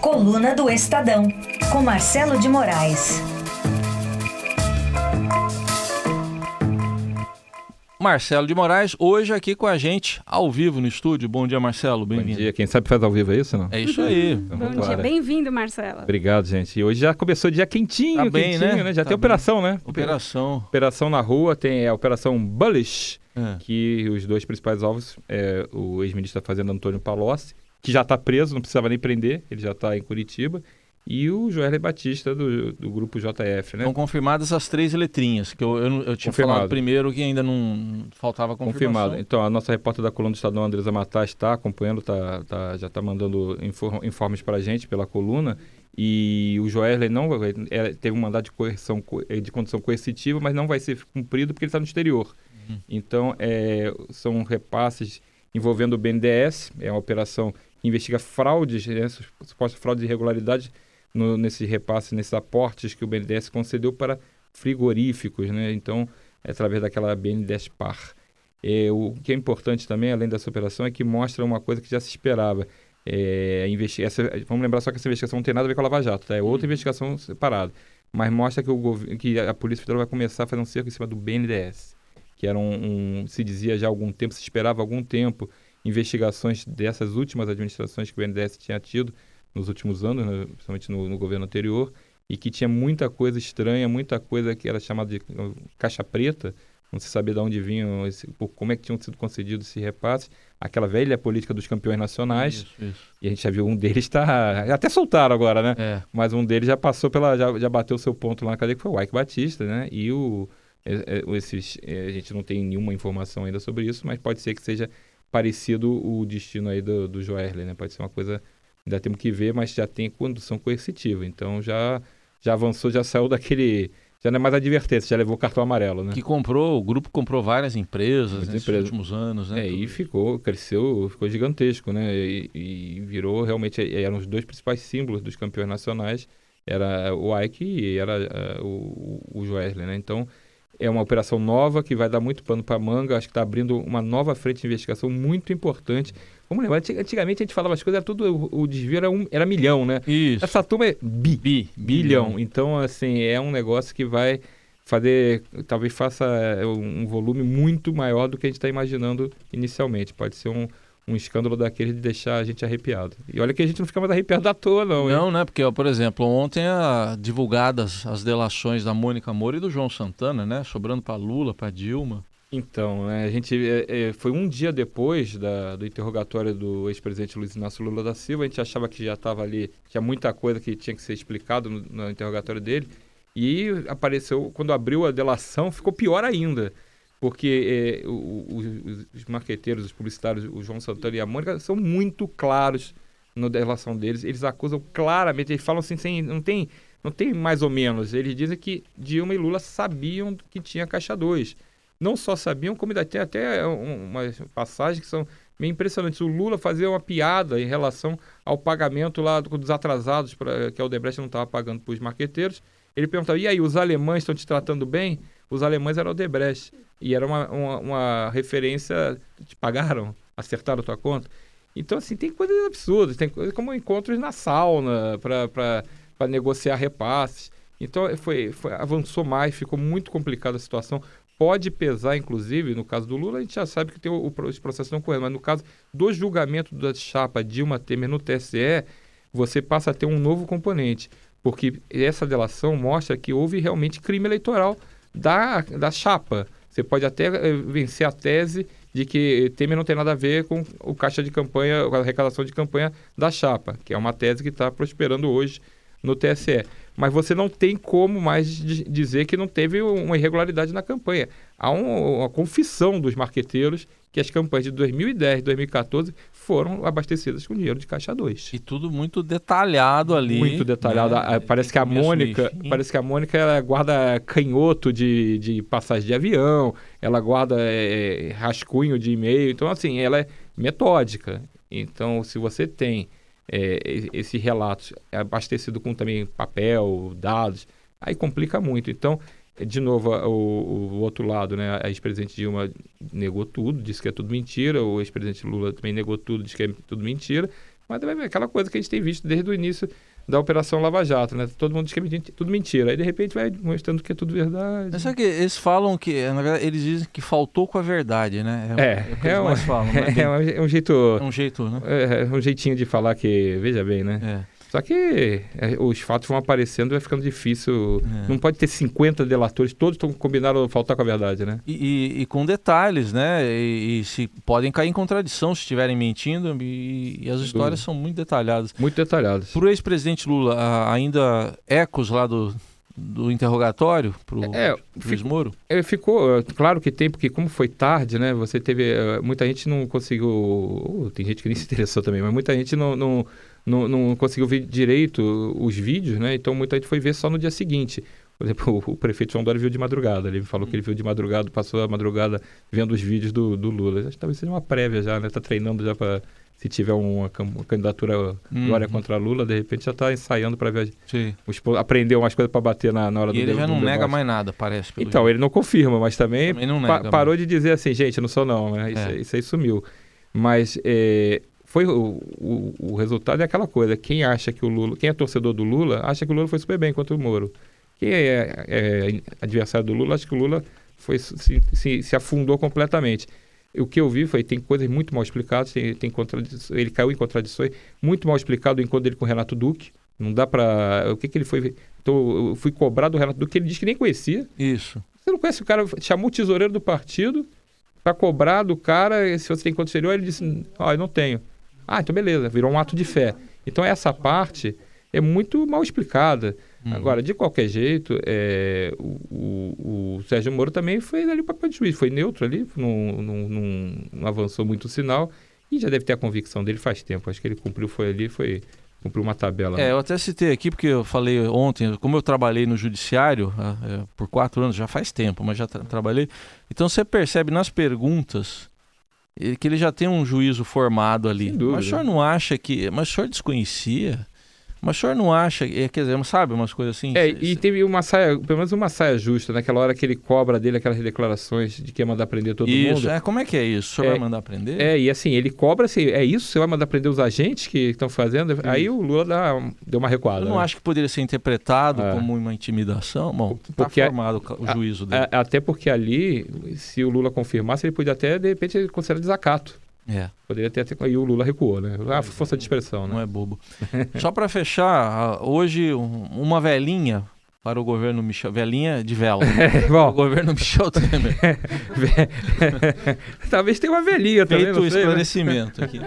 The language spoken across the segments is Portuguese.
Coluna do Estadão, com Marcelo de Moraes. Marcelo de Moraes, hoje aqui com a gente, ao vivo no estúdio. Bom dia, Marcelo. Bem-vindo. Bom dia. Quem sabe faz ao vivo, é isso, não? É isso aí. Então, Bom dia, bem-vindo, Marcelo. Obrigado, gente. E hoje já começou dia quentinho, tá bem, quentinho, né? né? Já tá tem bem. operação, né? Operação. Operação na rua, tem a Operação Bullish, É. que os dois principais alvos é o ex-ministro da Fazenda Antônio Palocci, que já está preso, não precisava nem prender, ele já está em Curitiba, e o Joel Batista do, do grupo JF, né? Estão confirmadas as três letrinhas, que eu, eu, eu tinha Confirmado. falado primeiro que ainda não faltava confirmação. Confirmado. Então, a nossa repórter da coluna do Estadão, Andresa Matar, está acompanhando, tá, tá- já está mandando infor- informes para a gente pela coluna. E o Joesley não vai- é, teve um mandato de coerção co- eh, de condição coercitiva, mas não vai ser cumprido porque ele está no exterior. Então, é, são repasses envolvendo o BNDES, é uma operação investiga fraudes, né, supostas fraudes e irregularidades no, nesse repasse, nesses aportes que o BNDES concedeu para frigoríficos, né? Então, é através daquela BNDES Par. É, o que é importante também, além dessa operação, é que mostra uma coisa que já se esperava. É, investi- essa- vamos lembrar só que essa investigação não tem nada a ver com a Lava Jato, tá? é outra investigação separada. Mas mostra que, o governo, que a Polícia Federal vai começar a fazer um cerco em cima do BNDES, que era um, um- se dizia já há algum tempo, se esperava há algum tempo, investigações dessas últimas administrações que o BNDES tinha tido nos últimos anos, né, principalmente no, no governo anterior, e que tinha muita coisa estranha, muita coisa que era chamada de uh, caixa preta, não se sabia de onde vinham, esse, como é que tinham sido concedidos esse repasse, aquela velha política dos campeões nacionais, Isso, isso. e a gente já viu um deles está até soltaram agora, né? É. Mas um deles já passou pela, já, já bateu seu ponto lá na cadeia, que foi o Ike Batista, né? E o, é, é, esses, a gente não tem nenhuma informação ainda sobre isso, mas pode ser que seja parecido o destino aí do, do Joerle, né? Pode ser uma coisa, ainda temos que ver, mas já tem condução coercitiva, então já, já avançou, já saiu daquele, já não é mais advertência, já levou o cartão amarelo, né? Que comprou, o grupo comprou várias empresas nesses empresas. últimos anos, né? É, e ficou, cresceu, ficou gigantesco, né? E, e virou realmente, eram os dois principais símbolos dos campeões nacionais, era o Ike e era eh, o, o Joesley, né? Então, é uma operação nova que vai dar muito pano para manga, acho que está abrindo uma nova frente de investigação muito importante. Vamos lembrar, antig- antigamente a gente falava as coisas, era tudo, o, desvio era, um, era milhão, né? Isso. Essa turma é bi, Bi, bilhão. Então, assim, é um negócio que vai fazer, talvez faça é, um volume muito maior do que a gente está imaginando inicialmente. Pode ser um, um escândalo daquele de deixar a gente arrepiado. E olha que a gente não fica mais arrepiado à toa, não. hein? Não, né? Porque, ó, por exemplo, ontem a, divulgadas as delações da Mônica Moura e do João Santana, né? Sobrando para Lula, para Dilma. Então, né, a gente é, é, foi um dia depois da- do interrogatório do ex-presidente Luiz Inácio Lula da Silva. A gente achava que já estava ali, tinha muita coisa que tinha que ser explicado no, no interrogatório dele. E apareceu, quando abriu a delação, ficou pior ainda. Porque é, o- o- os, os marqueteiros, os publicitários, o João Santana e a Mônica, são muito claros na delação deles. Eles acusam claramente, eles falam assim, sem, não, tem, não tem mais ou menos. Eles dizem que Dilma e Lula sabiam que tinha caixa 2 não só sabiam, como ainda tem até um- umas passagens que são meio impressionantes. O Lula fazia uma piada em relação ao pagamento lá do- dos atrasados, pra, que a Odebrecht não estava pagando para os marqueteiros. Ele perguntava, e aí, os alemães estão te tratando bem? Os alemães eram a Odebrecht. E era uma, uma, uma referência, te pagaram? Acertaram a tua conta? Então, assim, tem coisas absurdas. Tem coisas como encontros na sauna para negociar repasses. Então, foi, foi, avançou mais, ficou muito complicada a situação pode pesar, inclusive, no caso do Lula, a gente já sabe que tem o, o, os processos não correndo, mas no caso do julgamento da chapa Dilma Temer no TSE, você passa a ter um novo componente, porque essa delação mostra que houve realmente crime eleitoral da, da chapa. Você pode até eh, vencer a tese de que Temer não tem nada a ver com o caixa de campanha, a arrecadação de campanha da chapa, que é uma tese que está prosperando hoje no TSE. Mas você não tem como mais dizer que não teve uma irregularidade na campanha. Há um, uma confissão dos marqueteiros que as campanhas de 2010 e 2014 foram abastecidas com dinheiro de caixa 2. E tudo muito detalhado ali. Muito detalhado. Né? Parece que a Mônica, parece que a Mônica ela guarda canhoto de, de passagem de avião, ela guarda é, rascunho de e-mail. Então, assim, ela é metódica. Então, se você tem é, relato abastecido com também papel, dados, aí complica muito. Então, de novo, o, o outro lado, né? A ex-presidente Dilma negou tudo, disse que é tudo mentira. O ex-presidente Lula também negou tudo, disse que é tudo mentira. Mas é aquela coisa que a gente tem visto desde o início da Operação Lava Jato, né? Todo mundo diz que é tudo mentira. Aí, de repente, vai mostrando que é tudo verdade. Mas sabe que eles falam que, na verdade, eles dizem que faltou com a verdade, né? É, é, é, é, um, falam, é, é, um, jeito... É um jeito, né? É, um jeitinho de falar que, veja bem, né? É. Só que é, os fatos vão aparecendo e vai ficando difícil. É. Não pode ter 50 delatores, todos estão combinados a faltar com a verdade, né? E, e, e com detalhes, né? E, e, se podem cair em contradição se estiverem mentindo. E, as histórias são muito detalhadas. Muito detalhadas. Para o ex-presidente Lula, ainda ecos lá do, do interrogatório para o é, Luiz Moro? É, ficou, claro que tem, porque como foi tarde, né? Você teve. Eh, muita gente não conseguiu. Tem gente que nem se interessou também, mas muita gente não, não não, não conseguiu ver direito os vídeos, né? Então muita gente foi ver só no dia seguinte. Por exemplo, o, prefeito João Dória viu de madrugada. Ele falou que ele viu de madrugada, passou a madrugada vendo os vídeos do, do Lula. Acho que talvez seja uma prévia já, né? Tá treinando já para se tiver uma, uma candidatura uhum. Dória contra Lula, de repente já está ensaiando para ver os, aprender umas coisas para bater na, na hora e do ele já não nega mais nada, parece. Então, jeito. ele não confirma, mas também, também pa parou de dizer assim, gente, não sou não, né? Isso, é. isso aí sumiu. Mas é, foi o, o, o, resultado é aquela coisa. Quem acha que o Lula, quem é torcedor do Lula, acha que o Lula foi super bem contra o Moro. Quem é, é adversário do Lula, acha que o Lula foi, se, se, se, afundou completamente. O que eu vi foi tem coisas muito mal explicadas, tem, tem ele caiu em contradições, muito mal explicado o encontro dele com o Renato Duque. Não dá para o que, que ele foi. Então, eu fui cobrar do Renato Duque, ele disse que nem conhecia. Isso. Você não conhece o cara, chamou o tesoureiro do partido para cobrar do cara se você tem conta exterior, ele disse: "Ah, eu não tenho". Ah, então beleza, virou um ato de fé. Então essa parte é muito mal explicada. Uhum. Agora, de qualquer jeito, é, o, o, o, Sérgio Moro também foi ali o papel de juiz, foi neutro ali, não, não, não, não, avançou muito o sinal e já deve ter a convicção dele faz tempo. Acho que ele cumpriu, foi ali, foi cumpriu uma tabela. É, né? eu até citei aqui porque eu falei ontem, como eu trabalhei no judiciário é, por quatro anos, já faz tempo, mas já tra trabalhei. Então você percebe nas perguntas que ele já tem um juízo formado ali. Mas o senhor não acha que. Mas o senhor desconhecia? Mas o senhor não acha, é, quer dizer, sabe, umas coisas assim? É, e teve uma saia, pelo menos uma saia justa, naquela hora que ele cobra dele aquelas declarações de que ia mandar prender todo isso, mundo. Isso, é, como é que é isso? O senhor é, vai mandar prender? É, e assim, ele cobra assim, é isso? Você vai mandar prender os agentes que estão fazendo? Isso. Aí o Lula dá, deu uma recuada. Eu não né? acho que poderia ser interpretado é. como uma intimidação. Bom, está formado o juízo dele. A, até porque ali, se o Lula confirmasse, ele podia até, de repente, considerar desacato. É. Poderia ter até. E o Lula recuou, né? Ah, força de expressão, né? Não é bobo. Só para fechar, hoje uma velhinha para o governo Michel. Velhinha de vela. É, bom. O governo Michel Temer. Talvez tenha uma velhinha também. Feito o né? esclarecimento né? aqui.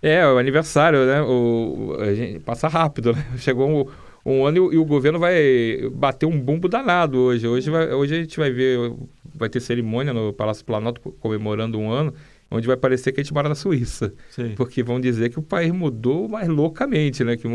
É, o aniversário, né? O, a gente, passa rápido, né? Chegou um, um ano e, e, o governo vai bater um bumbo danado hoje. Hoje, vai, hoje a gente vai ver, vai ter cerimônia no Palácio Planalto comemorando um ano onde vai parecer que a gente mora na Suíça. Sim. Porque vão dizer que o país mudou mais loucamente, né? Que,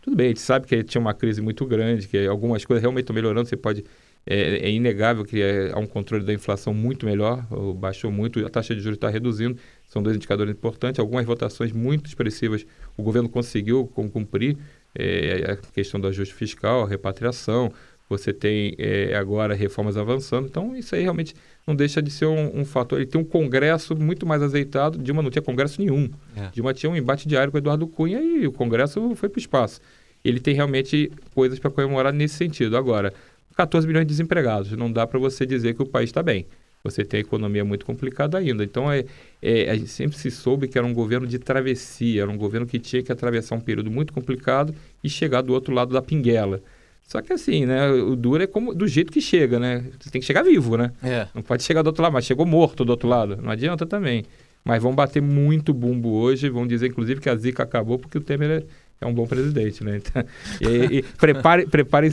tudo bem, a gente sabe que tinha uma crise muito grande, que algumas coisas realmente estão melhorando, você pode... É, é inegável que é, há um controle da inflação muito melhor, baixou muito, a taxa de juros está reduzindo, são dois indicadores importantes, algumas votações muito expressivas o governo conseguiu cumprir, é, a questão do ajuste fiscal, a repatriação, você tem é, agora reformas avançando, então isso aí realmente não deixa de ser um, um, fator. Ele tem um congresso muito mais azeitado. Dilma não tinha congresso nenhum. É. Dilma tinha um embate diário com o Eduardo Cunha e o congresso foi para o espaço. Ele tem realmente coisas para comemorar nesse sentido. Agora, 14 milhões de desempregados. Não dá para você dizer que o país está bem. Você tem a economia muito complicada ainda. Então, é, é, a gente sempre se soube que era um governo de travessia, era um governo que tinha que atravessar um período muito complicado e chegar do outro lado da pinguela. Só que assim, né? O duro é como do jeito que chega, né? Você tem que chegar vivo, né? É. Não pode chegar do outro lado, mas chegou morto do outro lado. Não adianta também. Mas vão bater muito bumbo hoje, vão dizer, inclusive, que a zica acabou porque o Temer é, é um bom presidente, né? Então, e, e prepare, prepare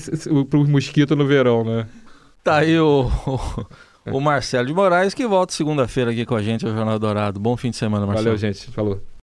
para os mosquitos no verão, né? Tá aí o, o, o Marcelo de Moraes, que volta segunda-feira aqui com a gente ao Jornal Dourado. Bom fim de semana, Marcelo. Valeu, gente. Falou.